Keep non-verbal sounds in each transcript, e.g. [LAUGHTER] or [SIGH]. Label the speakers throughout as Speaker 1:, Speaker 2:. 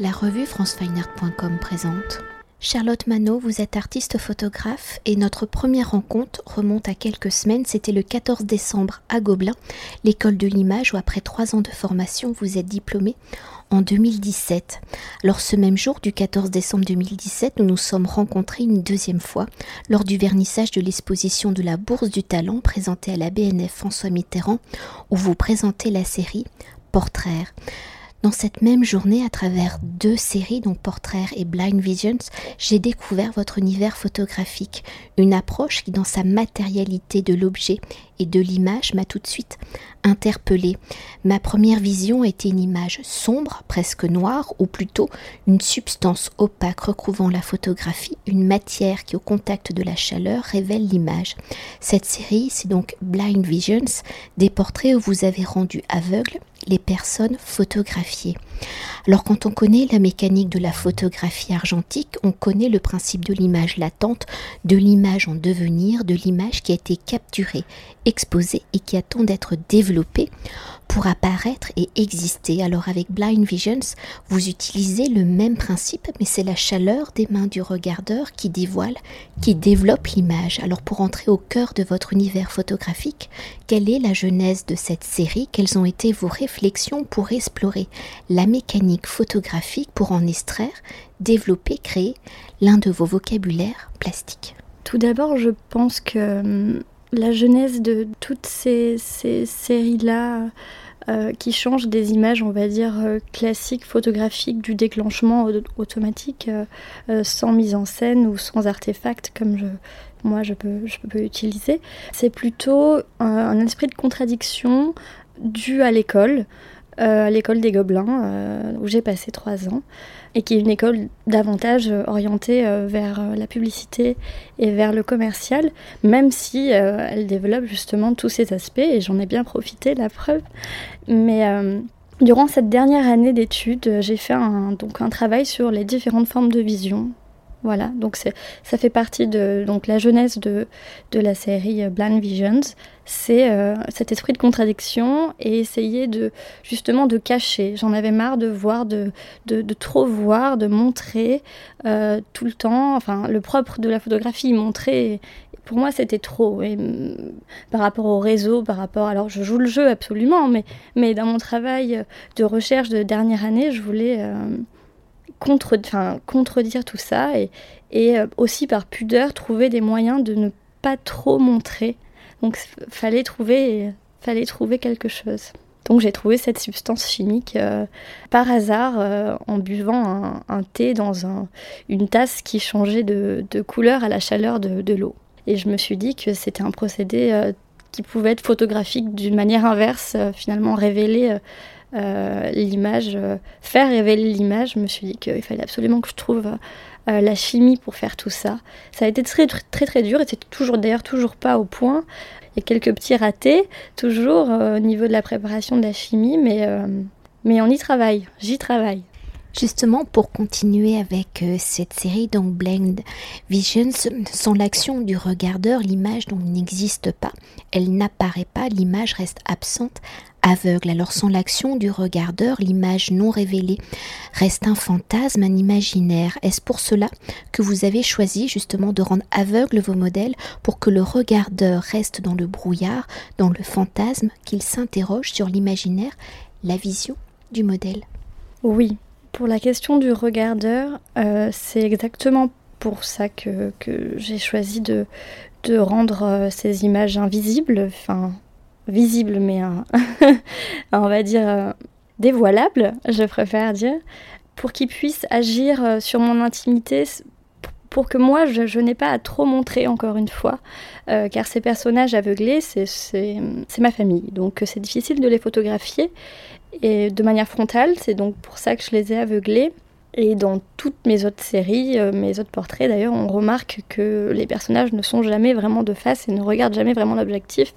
Speaker 1: La revue francefineart.com présente. Charlotte Manot, vous êtes artiste photographe et notre première rencontre remonte à quelques semaines. C'était le 14 décembre à Gobelin, l'école de l'image où après trois ans de formation vous êtes diplômée en 2017. Alors ce même jour du 14 décembre 2017, nous nous sommes rencontrés une deuxième fois lors du vernissage de l'exposition de la Bourse du Talent présentée à la BNF François Mitterrand où vous présentez la série Portrait. Dans cette même journée, à travers deux séries, donc Portrait et Blind Visions, j'ai découvert votre univers photographique, une approche qui, dans sa matérialité de l'objet et de l'image, m'a tout de suite interpellée. Ma première vision était une image sombre, presque noire, ou plutôt une substance opaque recouvrant la photographie, une matière qui, au contact de la chaleur, révèle l'image. Cette série, c'est donc Blind Visions, des portraits où vous avez rendu aveugle les personnes photographiées. Alors quand on connaît la mécanique de la photographie argentique, on connaît le principe de l'image latente, de l'image en devenir, de l'image qui a été capturée, exposée et qui attend d'être développée pour apparaître et exister. Alors avec Blind Visions, vous utilisez le même principe, mais c'est la chaleur des mains du regardeur qui dévoile, qui développe l'image. Alors pour entrer au cœur de votre univers photographique, quelle est la genèse de cette série? Quelles ont été vos réflexions pour explorer la mécanique photographique pour en extraire, développer, créer l'un de vos vocabulaires plastiques?
Speaker 2: Tout d'abord, je pense que hum, la genèse de toutes ces, séries-là euh, qui changent des images, on va dire, euh, classiques, photographiques, du déclenchement automatique, euh, sans mise en scène ou sans artefact, comme moi je peux, je peux utiliser. C'est plutôt un, esprit de contradiction dû à l'école, à l'école des Gobelins, où j'ai passé trois ans et qui est une école davantage euh, orientée euh, vers euh, la publicité et vers le commercial, même si elle développe justement tous ces aspects, et j'en ai bien profité, la preuve. Mais durant cette dernière année d'études, j'ai fait un, donc un travail sur les différentes formes de vision, voilà, donc ça fait partie de donc la jeunesse de, de la série euh, Blind Visions. C'est euh, cet esprit de contradiction et essayer de justement de cacher. J'en avais marre de voir, de, de, trop voir, de montrer euh, tout le temps. Enfin, le propre de la photographie, montrer. Pour moi, c'était trop. Et, mm, par rapport au réseau, par rapport. Alors, je joue le jeu absolument, mais, mais dans mon travail de recherche de dernière année, je voulais contre, contredire tout ça et, et euh, aussi par pudeur trouver des moyens de ne pas trop montrer. Donc fallait trouver, fallait trouver quelque chose. Donc j'ai trouvé cette substance chimique euh, par hasard euh, en buvant un, thé dans un, une tasse qui changeait de, de, couleur à la chaleur de, de l'eau. Et je me suis dit que c'était un procédé qui pouvait être photographique d'une manière inverse, finalement révéler l'image, euh, faire révéler l'image, je me suis dit qu'il fallait absolument que je trouve euh, la chimie pour faire tout ça. Ça a été très très très dur et c'est toujours d'ailleurs toujours pas au point. Il y a quelques petits ratés toujours au niveau de la préparation de la chimie, mais, mais on y travaille, j'y travaille.
Speaker 1: Justement, pour continuer avec cette série, donc Blind Visions, sans l'action du regardeur, l'image n'existe pas, elle n'apparaît pas, l'image reste absente aveugle. Alors sans l'action du regardeur, l'image non révélée reste un fantasme, un imaginaire. Est-ce pour cela que vous avez choisi justement de rendre aveugle vos modèles pour que le regardeur reste dans le brouillard, dans le fantasme, qu'il s'interroge sur l'imaginaire, la vision du modèle?
Speaker 2: Oui, pour la question du regardeur, euh, c'est exactement pour ça que, j'ai choisi de, de rendre euh, ces images invisibles, enfin visible, mais [LAUGHS] on va dire euh, dévoilable, je préfère dire, pour qu'il puisse agir euh, sur mon intimité pour que moi, je, n'ai pas à trop montrer encore une fois, euh, car ces personnages aveuglés, c'est ma famille. Donc c'est difficile de les photographier et de manière frontale, c'est donc pour ça que je les ai aveuglés. Et dans toutes mes autres séries, mes autres portraits d'ailleurs, on remarque que les personnages ne sont jamais vraiment de face et ne regardent jamais vraiment l'objectif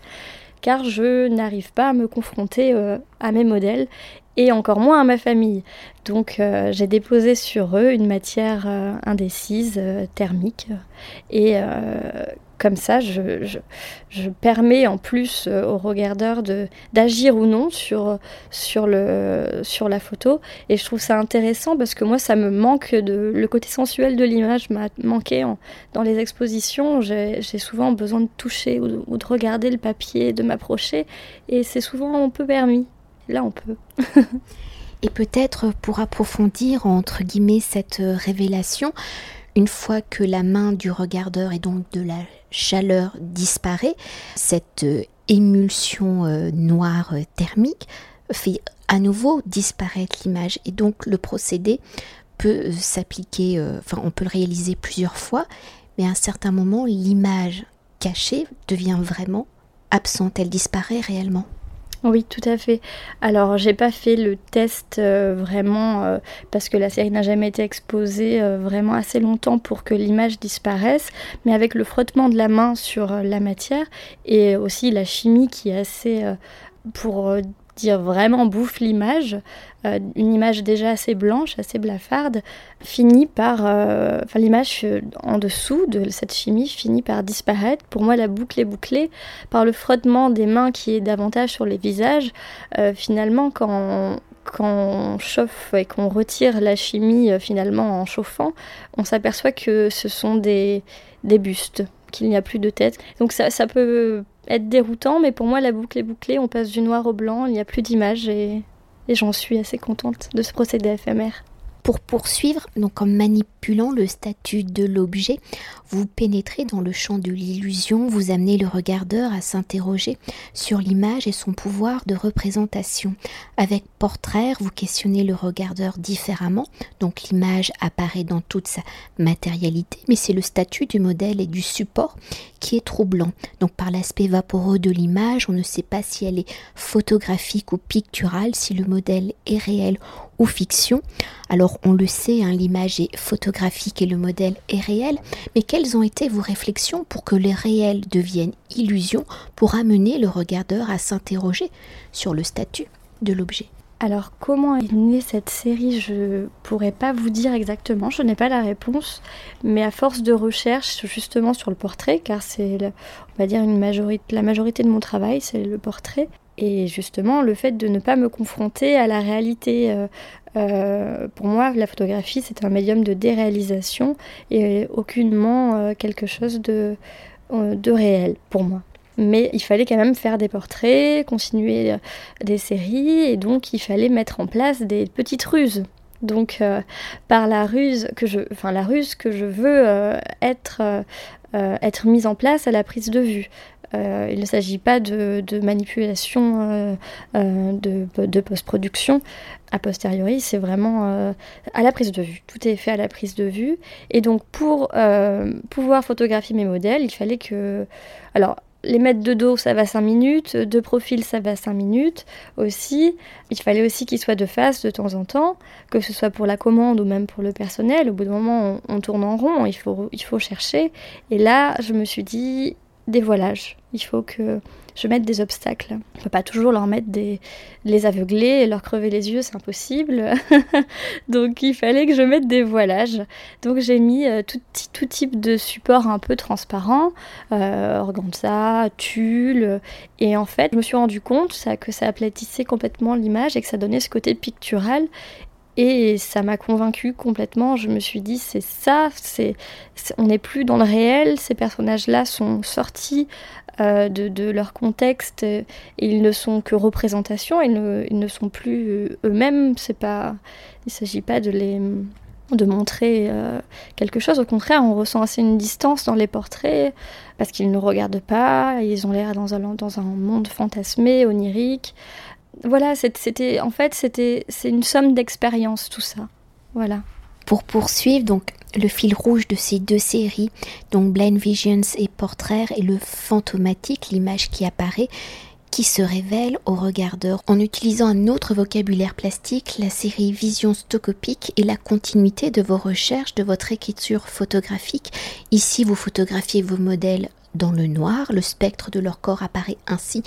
Speaker 2: car je n'arrive pas à me confronter euh, à mes modèles et encore moins à ma famille. Donc euh, j'ai déposé sur eux une matière euh, indécise, thermique, et comme ça, je, je, permets en plus euh, au regardeur d'agir ou non sur, sur, le, sur la photo. Et je trouve ça intéressant parce que moi, ça me manque de. Le côté sensuel de l'image m'a manqué dans les expositions. J'ai souvent besoin de toucher ou de regarder le papier, de m'approcher. Et c'est souvent peu permis. Là, on peut. [LAUGHS]
Speaker 1: et peut-être pour approfondir, entre guillemets, cette révélation, une fois que la main du regardeur et donc de la chaleur disparaît, cette euh, émulsion euh, noire euh, thermique fait à nouveau disparaître l'image et donc le procédé peut s'appliquer, enfin on peut le réaliser plusieurs fois, mais à un certain moment l'image cachée devient vraiment absente, elle disparaît réellement.
Speaker 2: Oui, tout à fait. Alors, j'ai pas fait le test euh, vraiment euh, parce que la série n'a jamais été exposée euh, vraiment assez longtemps pour que l'image disparaisse, mais avec le frottement de la main sur la matière et aussi la chimie qui est assez pour dire vraiment bouffe l'image, euh, une image déjà assez blanche, assez blafarde, finit par, euh, enfin l'image euh, en dessous de cette chimie finit par disparaître. Pour moi, la boucle est bouclée par le frottement des mains qui est davantage sur les visages. finalement, quand quand on chauffe et qu'on retire la chimie finalement en chauffant, on s'aperçoit que ce sont des, des bustes, qu'il n'y a plus de tête. Donc ça, ça peut être déroutant, mais pour moi, la boucle est bouclée, on passe du noir au blanc, il n'y a plus d'image et, et j'en suis assez contente de ce procédé éphémère.
Speaker 1: Pour poursuivre, donc en manipulant le statut de l'objet, vous pénétrez dans le champ de l'illusion, vous amenez le regardeur à s'interroger sur l'image et son pouvoir de représentation. Avec portrait, vous questionnez le regardeur différemment, donc l'image apparaît dans toute sa matérialité, mais c'est le statut du modèle et du support qui est troublant. Donc par l'aspect vaporeux de l'image, on ne sait pas si elle est photographique ou picturale, si le modèle est réel fiction. Alors on le sait, hein, l'image est photographique et le modèle est réel, mais quelles ont été vos réflexions pour que les réels deviennent illusion, pour amener le regardeur à s'interroger sur le statut de l'objet?
Speaker 2: Alors comment est née cette série? Je pourrais pas vous dire exactement, je n'ai pas la réponse, mais à force de recherche justement sur le portrait, car c'est on va dire la majorité de mon travail, c'est le portrait, et justement le fait de ne pas me confronter à la réalité. Euh, euh, pour moi, la photographie, c'est un médium de déréalisation et aucunement euh, quelque chose de, de réel pour moi. Mais il fallait quand même faire des portraits, continuer des séries, et donc il fallait mettre en place des petites ruses. Donc par la ruse que je, enfin la ruse que je veux être être mise en place à la prise de vue. Euh, il ne s'agit pas de, manipulation euh, euh, de, post-production. A posteriori, c'est vraiment à la prise de vue. Tout est fait à la prise de vue. Et donc, pour pouvoir photographier mes modèles, il fallait que. Alors, les mettre de dos, ça va 5 minutes. De profil, ça va 5 minutes aussi. Il fallait aussi qu'ils soient de face de temps en temps, que ce soit pour la commande ou même pour le personnel. Au bout d'un moment, on, on, tourne en rond, il faut, il faut chercher. Et là, je me suis dit, dévoilage. Il faut que je mette des obstacles. On ne peut pas toujours leur mettre des. les aveugler et leur crever les yeux, c'est impossible. [LAUGHS] Donc il fallait que je mette des voilages. Donc j'ai mis euh, tout, tout, type de support un peu transparent, euh, organza, tulle. Et en fait, je me suis rendu compte que ça aplatissait complètement l'image et que ça donnait ce côté pictural. Et ça m'a convaincue complètement. Je me suis dit, c'est ça, on n'est plus dans le réel. Ces personnages-là sont sortis euh, de, leur contexte ils ne sont que représentation. Ils ne, ils ne sont plus euh, eux-mêmes. Il ne s'agit pas de les de montrer euh, quelque chose. Au contraire, on ressent assez une distance dans les portraits parce qu'ils ne regardent pas. Ils ont l'air dans un monde fantasmé, onirique voilà, c'était en fait c'était c'est une somme d'expériences tout ça. Voilà.
Speaker 1: Pour poursuivre donc le fil rouge de ces deux séries, donc Blind Visions et Portrait, et le fantomatique, l'image qui apparaît, qui se révèle au regardeur en utilisant un autre vocabulaire plastique, la série Vision stocopique et la continuité de vos recherches, de votre écriture photographique. Ici, vous photographiez vos modèles dans le noir, le spectre de leur corps apparaît ainsi.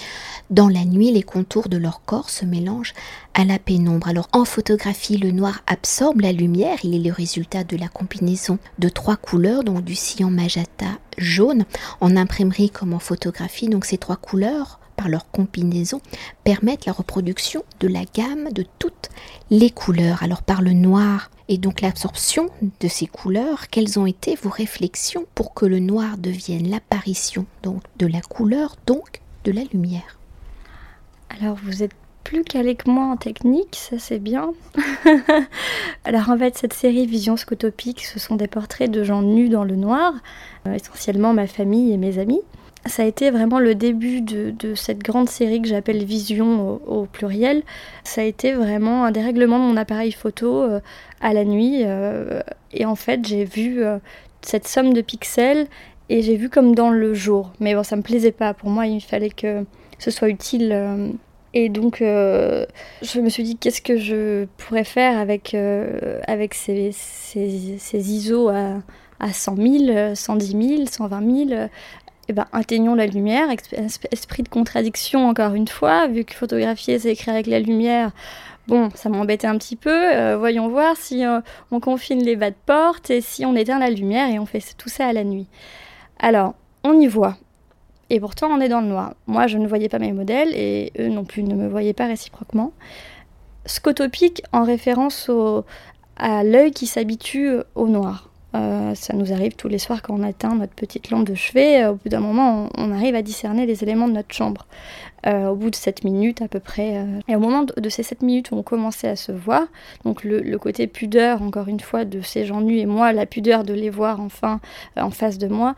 Speaker 1: Dans la nuit, les contours de leur corps se mélangent à la pénombre. Alors en photographie, le noir absorbe la lumière, il est le résultat de la combinaison de trois couleurs, donc du cyan magenta jaune, en imprimerie comme en photographie, donc ces trois couleurs par leur combinaison, permettent la reproduction de la gamme de toutes les couleurs. Alors par le noir et donc l'absorption de ces couleurs, quelles ont été vos réflexions pour que le noir devienne l'apparition donc de la couleur, donc de la lumière?
Speaker 2: Alors vous êtes plus calé que moi en technique, ça c'est bien. [LAUGHS] Alors en fait, cette série Vision Scotopique, ce sont des portraits de gens nus dans le noir, euh, essentiellement ma famille et mes amis ça a été vraiment le début de, cette grande série que j'appelle Vision au, pluriel. Ça a été vraiment un dérèglement de mon appareil photo euh, à la nuit. Euh, et en fait, j'ai vu euh, cette somme de pixels et j'ai vu comme dans le jour. Mais bon, ça me plaisait pas. Pour moi, il fallait que ce soit utile. et donc, je me suis dit, qu'est-ce que je pourrais faire avec, ces, ISO à 100 000, 110 000, 120 000 eh ben, atteignons la lumière, esprit de contradiction encore une fois, vu que photographier c'est écrire avec la lumière, bon, ça m'embêtait un petit peu, euh, voyons voir si euh, on confine les bas de porte et si on éteint la lumière et on fait tout ça à la nuit. Alors, on y voit. Et pourtant, on est dans le noir. Moi, je ne voyais pas mes modèles et eux non plus ne me voyaient pas réciproquement. Scotopique en référence à l'œil qui s'habitue au noir. Euh, ça nous arrive tous les soirs quand on atteint notre petite lampe de chevet. Euh, au bout d'un moment, on, arrive à discerner les éléments de notre chambre. Euh, au bout de 7 minutes à peu près. Et au moment de, ces 7 minutes où on commençait à se voir, donc le, côté pudeur, encore une fois, de ces gens nus et moi, la pudeur de les voir enfin en face de moi,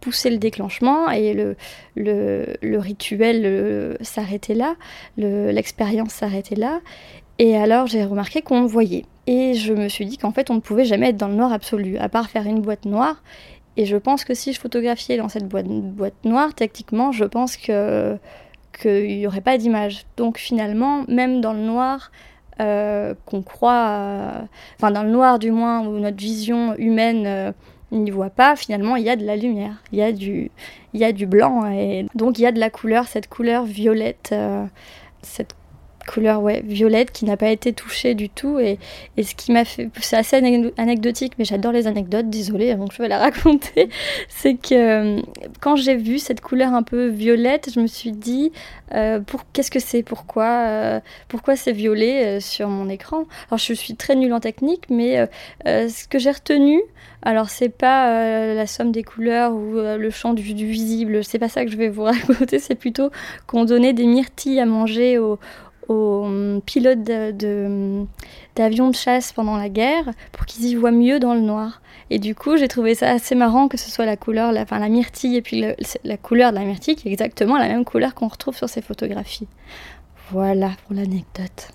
Speaker 2: poussait le déclenchement et le, le, rituel s'arrêtait là, l'expérience s'arrêtait là. Et alors j'ai remarqué qu'on voyait. Et je me suis dit qu'en fait, on ne pouvait jamais être dans le noir absolu, à part faire une boîte noire. Et je pense que si je photographiais dans cette boîte, noire, techniquement, je pense qu'il n'y aurait pas d'image. Donc finalement, même dans le noir, euh, qu'on croit, enfin dans le noir du moins, où notre vision humaine euh, n'y voit pas, finalement il y a de la lumière, il y a du, il y a du blanc, et donc il y a de la couleur, cette couleur violette, euh, cette couleur ouais, violette qui n'a pas été touchée du tout. Et, et ce qui m'a fait. C'est assez anecdotique, mais j'adore les anecdotes, désolée, donc je vais la [LAUGHS] raconter. C'est que euh, quand j'ai vu cette couleur un peu violette, je me suis dit euh, qu'est-ce que c'est? Pourquoi, euh, pourquoi c'est violet sur mon écran? Alors je suis très nulle en technique, mais ce que j'ai retenu, alors c'est pas la somme des couleurs ou le champ du, du visible, c'est pas ça que je vais vous [LAUGHS] raconter, c'est plutôt qu'on donnait des myrtilles à manger aux, aux hum, pilotes d'avions de, chasse pendant la guerre pour qu'ils y voient mieux dans le noir. Et du coup, j'ai trouvé ça assez marrant que ce soit la couleur, la, enfin, la myrtille et puis la couleur de la myrtille qui est exactement la même couleur qu'on retrouve sur ces photographies. Voilà pour l'anecdote.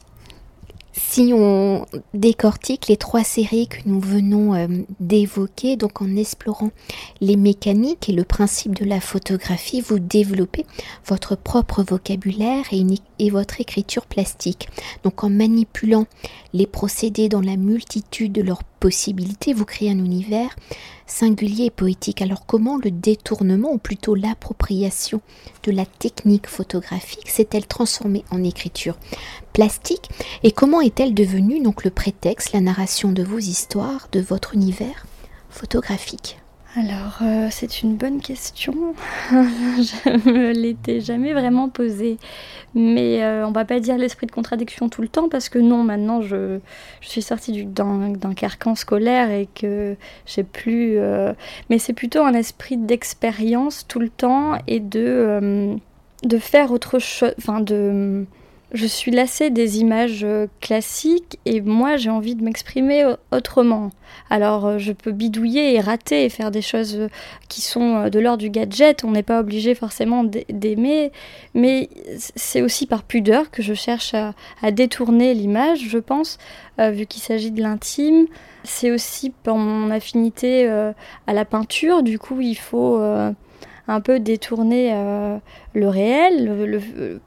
Speaker 1: Si on décortique les trois séries que nous venons euh, d'évoquer, donc en explorant les mécaniques et le principe de la photographie, vous développez votre propre vocabulaire et, votre écriture plastique. Donc en manipulant les procédés dans la multitude de leurs possibilités, vous créez un univers singulier et poétique. Alors comment le détournement, ou plutôt l'appropriation de la technique photographique, s'est-elle transformée en écriture plastique? Et comment est-elle devenue donc le prétexte, la narration de vos histoires, de votre univers photographique?
Speaker 2: Alors, euh, c'est une bonne question. [LAUGHS] je me l'étais jamais vraiment posée. Mais euh, on va pas dire l'esprit de contradiction tout le temps, parce que non, maintenant, je, suis sortie d'un carcan scolaire et que j'ai plus. Euh, mais c'est plutôt un esprit d'expérience tout le temps et de, de faire autre chose. Enfin, de je suis lassée des images euh, classiques et moi j'ai envie de m'exprimer euh, autrement. Alors euh, je peux bidouiller et rater et faire des choses qui sont de l'ordre du gadget, on n'est pas obligé forcément d'aimer, mais c'est aussi par pudeur que je cherche à, détourner l'image, je pense, vu qu'il s'agit de l'intime. C'est aussi par mon affinité à la peinture, du coup il faut un peu détourner euh, le réel.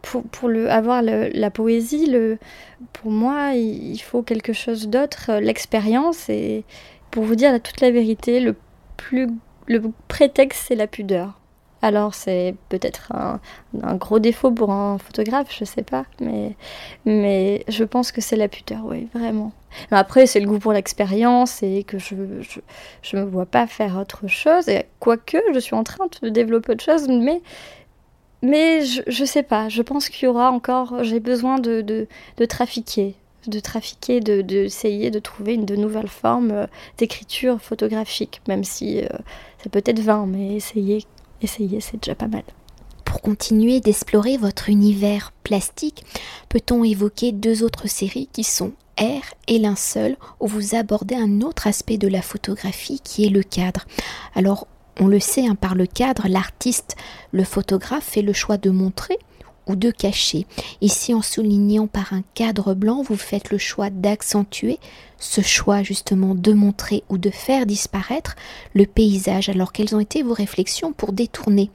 Speaker 2: pour, le, avoir la poésie, le, pour moi, il, faut quelque chose d'autre, euh, l'expérience. Et pour vous dire toute la vérité, le, plus, le prétexte, c'est la pudeur. Alors c'est peut-être un, gros défaut pour un photographe, je sais pas, mais, mais je pense que c'est la puteur, oui, vraiment. Après, c'est le goût pour l'expérience et que je, je, me vois pas faire autre chose. Et quoique, je suis en train de développer autre chose, mais, mais je, je sais pas. Je pense qu'il y aura encore. J'ai besoin de, de, de, trafiquer, de trafiquer, d'essayer de, de, trouver une de nouvelles formes euh, d'écriture photographique, même si euh, ça peut être vain, mais essayer essayer, c'est déjà pas mal.
Speaker 1: Pour continuer d'explorer votre univers plastique, peut-on évoquer deux autres séries qui sont Air et Linceul, où vous abordez un autre aspect de la photographie qui est le cadre? Alors, on le sait, hein, par le cadre, l'artiste, le photographe fait le choix de montrer ou de cacher. Ici, en soulignant par un cadre blanc, vous faites le choix d'accentuer ce choix justement de montrer ou de faire disparaître le paysage. Alors quelles ont été vos réflexions pour détourner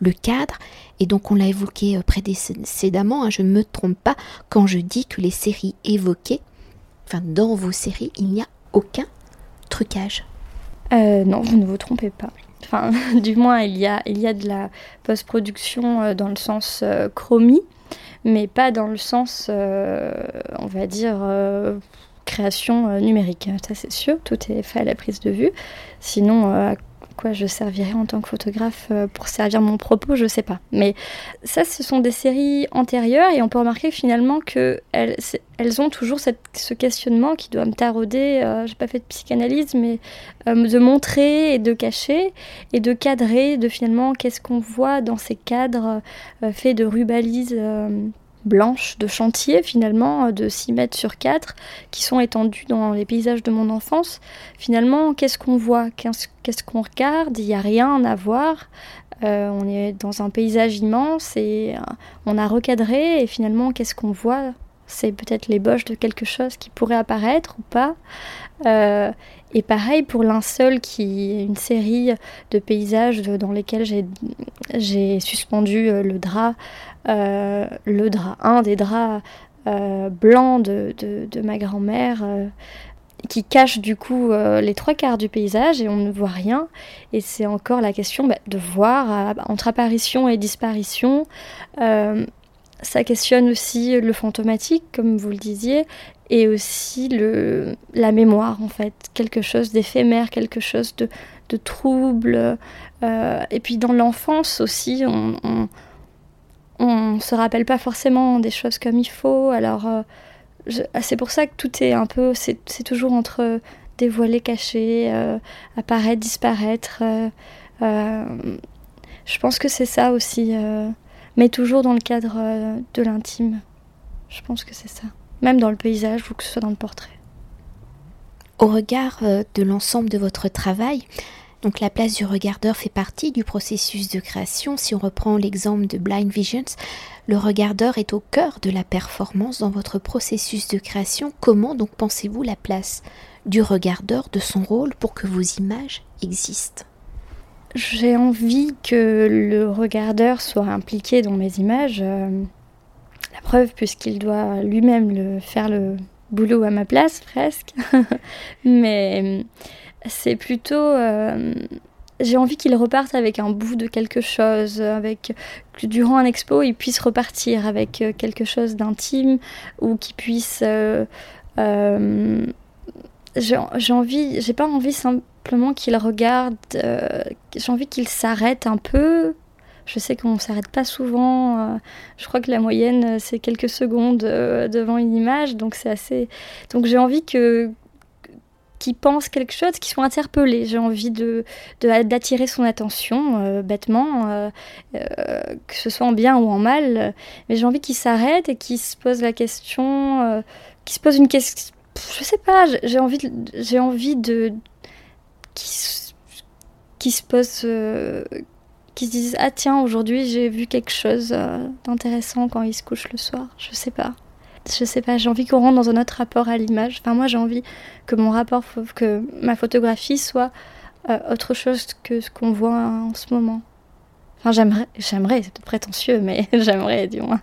Speaker 1: le cadre? Et donc on l'a évoqué euh, précédemment, hein, je ne me trompe pas quand je dis que les séries évoquées, enfin dans vos séries, il n'y a aucun trucage.
Speaker 2: Euh, non, vous ne vous trompez pas. Enfin, [LAUGHS] du moins, il y a, il y a de la post-production euh, dans le sens euh, chromie, mais pas dans le sens, euh, on va dire, création numérique. Ça, c'est sûr, tout est fait à la prise de vue. Sinon, quoi je servirais en tant que photographe euh, pour servir mon propos, je sais pas. Mais ça, ce sont des séries antérieures et on peut remarquer finalement qu'elles elles ont toujours ce questionnement qui doit me tarauder. Euh, j'ai pas fait de psychanalyse, mais euh, de montrer et de cacher et de cadrer, de finalement qu'est-ce qu'on voit dans ces cadres faits de rubalises blanches de chantier finalement de 6 mètres sur 4 qui sont étendues dans les paysages de mon enfance. Finalement, qu'est-ce qu'on voit? Qu'est-ce qu'on regarde? Il n'y a rien à voir. Euh, on est dans un paysage immense et euh, on a recadré et finalement, qu'est-ce qu'on voit? C'est peut-être l'ébauche de quelque chose qui pourrait apparaître ou pas. Euh, et pareil pour Linceul, qui est une série de paysages dans lesquels j'ai suspendu le drap euh, le drap, un des draps euh, blancs de, ma grand-mère euh, qui cache du coup les trois quarts du paysage et on ne voit rien. Et c'est encore la question bah, de voir entre apparition et disparition. ça questionne aussi le fantomatique, comme vous le disiez, et aussi le, la mémoire en fait, quelque chose d'éphémère, quelque chose de, trouble. et puis dans l'enfance aussi, on se rappelle pas forcément des choses comme il faut. Alors, euh, c'est pour ça que tout est un peu. C'est toujours entre dévoiler, cacher, euh, apparaître, disparaître. Euh, je pense que c'est ça aussi. mais toujours dans le cadre de l'intime. Je pense que c'est ça. Même dans le paysage ou que ce soit dans le portrait.
Speaker 1: Au regard de l'ensemble de votre travail, donc la place du regardeur fait partie du processus de création. Si on reprend l'exemple de Blind Visions, le regardeur est au cœur de la performance dans votre processus de création. Comment donc pensez-vous la place du regardeur, de son rôle pour que vos images existent?
Speaker 2: J'ai envie que le regardeur soit impliqué dans mes images. Euh, la preuve, puisqu'il doit lui-même le, faire le boulot à ma place, [LAUGHS] presque. [LAUGHS] Mais c'est plutôt euh, j'ai envie qu'il reparte avec un bout de quelque chose, avec que durant un expo, il puisse repartir avec euh, quelque chose d'intime ou qu'il puisse. Euh, j'ai envie, j'ai pas envie simplement qu'il regarde, j'ai envie qu'il s'arrête un peu. Je sais qu'on s'arrête pas souvent. je crois que la moyenne c'est quelques secondes devant une image, donc c'est assez. Donc j'ai envie que qui pensent quelque chose, qui sont interpellés. J'ai envie de, d'attirer son attention, euh, bêtement, euh, euh, que ce soit en bien ou en mal. Mais j'ai envie qu'il s'arrête et qu'il se pose la question, qu'il se pose une question. Je sais pas, j'ai envie de, j'ai envie de qui se pose, qui se disent ah tiens aujourd'hui j'ai vu quelque chose d'intéressant quand il se couche le soir. Je sais pas je sais pas, j'ai envie qu'on rentre dans un autre rapport à l'image. Enfin, moi, j'ai envie que mon rapport, que ma photographie soit euh, autre chose que ce qu'on voit en ce moment. Enfin, j'aimerais, j'aimerais, c'est prétentieux, mais [LAUGHS] j'aimerais, du moins.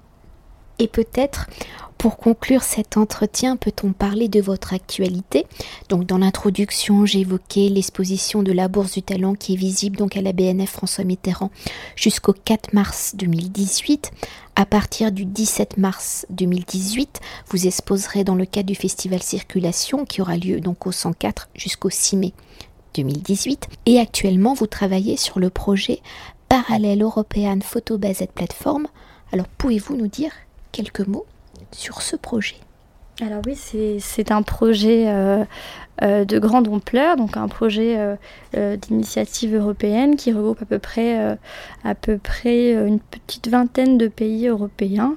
Speaker 1: Et peut-être pour conclure cet entretien, peut-on parler de votre actualité? Donc dans l'introduction, j'ai évoqué l'exposition de la Bourse du Talent qui est visible donc à la BNF François Mitterrand jusqu'au 4 mars 2018. À partir du 17 mars 2018, vous exposerez dans le cadre du festival Circulation qui aura lieu donc au 104 jusqu'au 6 mai 2018. Et actuellement, vous travaillez sur le projet Parallèle European Photo Based Platform. Alors pouvez-vous nous dire quelques mots sur ce projet.
Speaker 2: Alors oui, c'est un projet euh, euh, de grande ampleur, donc un projet euh, d'initiative européenne qui regroupe à peu près, à peu près une petite vingtaine de pays européens,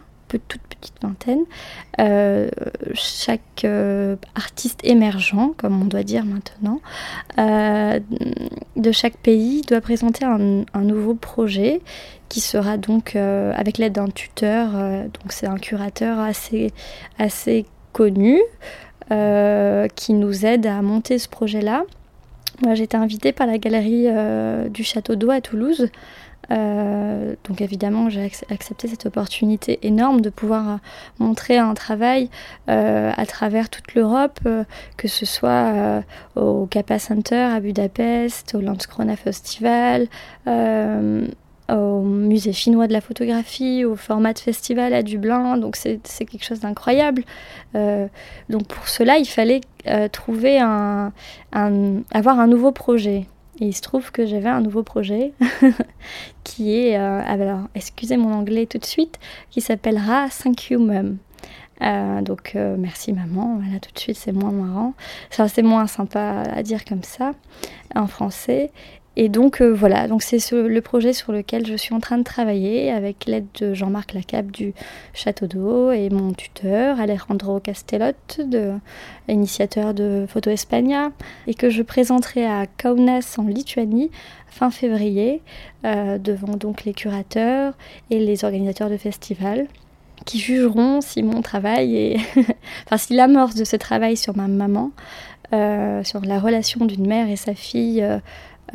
Speaker 2: vingtaine. chaque artiste émergent, comme on doit dire maintenant, de chaque pays doit présenter un, un nouveau projet qui sera donc euh, avec l'aide d'un tuteur, euh, donc c'est un curateur assez, assez connu euh, qui nous aide à monter ce projet-là. Moi j'ai invitée par la galerie du Château d'Eau à Toulouse. Donc évidemment, j'ai accepté cette opportunité énorme de pouvoir montrer un travail à travers toute l'Europe, que ce soit au Kappa Center à Budapest, au Landskrona Festival, au musée finnois de la photographie, au format festival à Dublin, donc c'est quelque chose d'incroyable. Euh, donc pour cela, il fallait euh, trouver un, avoir un nouveau projet. Et il se trouve que j'avais un nouveau projet [LAUGHS] qui est, euh, alors excusez mon anglais tout de suite, qui s'appellera Thank You Mum. donc merci maman, voilà tout de suite c'est moins marrant, c'est moins sympa à dire comme ça en français et donc euh, voilà, donc c'est le projet sur lequel je suis en train de travailler avec l'aide de Jean-Marc Lacabe du Château d'Eau et mon tuteur Alejandro Castellotte, de, initiateur de Photo Espagna, et que je présenterai à Kaunas en Lituanie fin février euh, devant donc les curateurs et les organisateurs de festival qui jugeront si mon travail est, [LAUGHS] enfin si l'amorce de ce travail sur ma maman, euh, sur la relation d'une mère et sa fille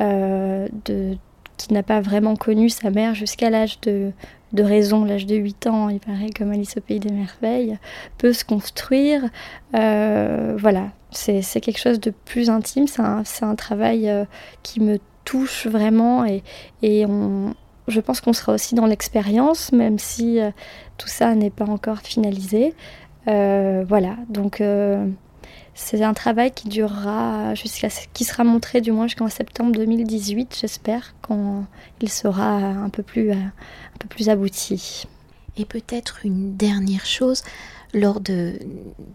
Speaker 2: de, qui n'a pas vraiment connu sa mère jusqu'à l'âge de, de raison, l'âge de 8 ans, il paraît, comme Alice au Pays des Merveilles, peut se construire. Euh, voilà, c'est quelque chose de plus intime, c'est un, un, travail euh, qui me touche vraiment et, et on, je pense qu'on sera aussi dans l'expérience, même si tout ça n'est pas encore finalisé. voilà, donc c'est un travail qui durera jusqu'à qui sera montré du moins jusqu'en septembre 2018, j'espère, quand il sera un peu plus, un peu plus abouti.
Speaker 1: Et peut-être une dernière chose, lors de,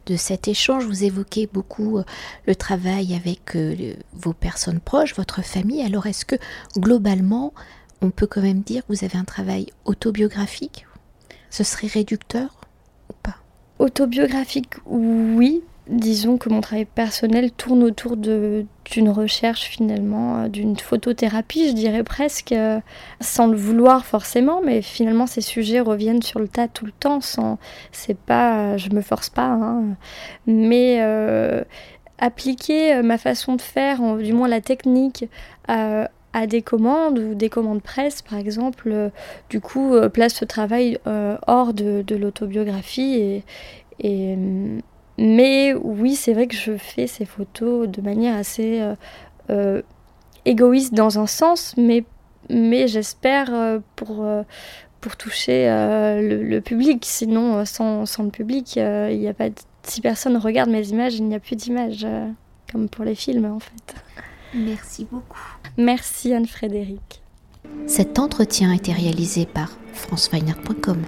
Speaker 1: de, cet échange, vous évoquez beaucoup euh, le travail avec euh, vos personnes proches, votre famille. Alors est-ce que globalement, on peut quand même dire que vous avez un travail autobiographique? Ce serait réducteur ou pas?
Speaker 2: Autobiographique, oui, disons que mon travail personnel tourne autour d'une recherche finalement, euh, d'une photothérapie, je dirais presque, euh, sans le vouloir forcément, mais finalement ces sujets reviennent sur le tas tout le temps. Sans, c'est pas, je me force pas, hein. mais euh, appliquer ma façon de faire, du moins la technique. à des commandes ou des commandes presse par exemple, du coup place ce travail hors de, l'autobiographie et, et, mais oui, c'est vrai que je fais ces photos de manière assez euh, euh, égoïste dans un sens, mais, mais j'espère euh, pour, pour toucher le, public. Sinon, sans, sans le public, il n'y a pas si personne regarde mes images, il n'y a plus d'images, comme pour les films en fait.
Speaker 1: Merci beaucoup.
Speaker 2: Merci Anne-Frédéric.
Speaker 1: Cet entretien a été réalisé par franceweiner.com.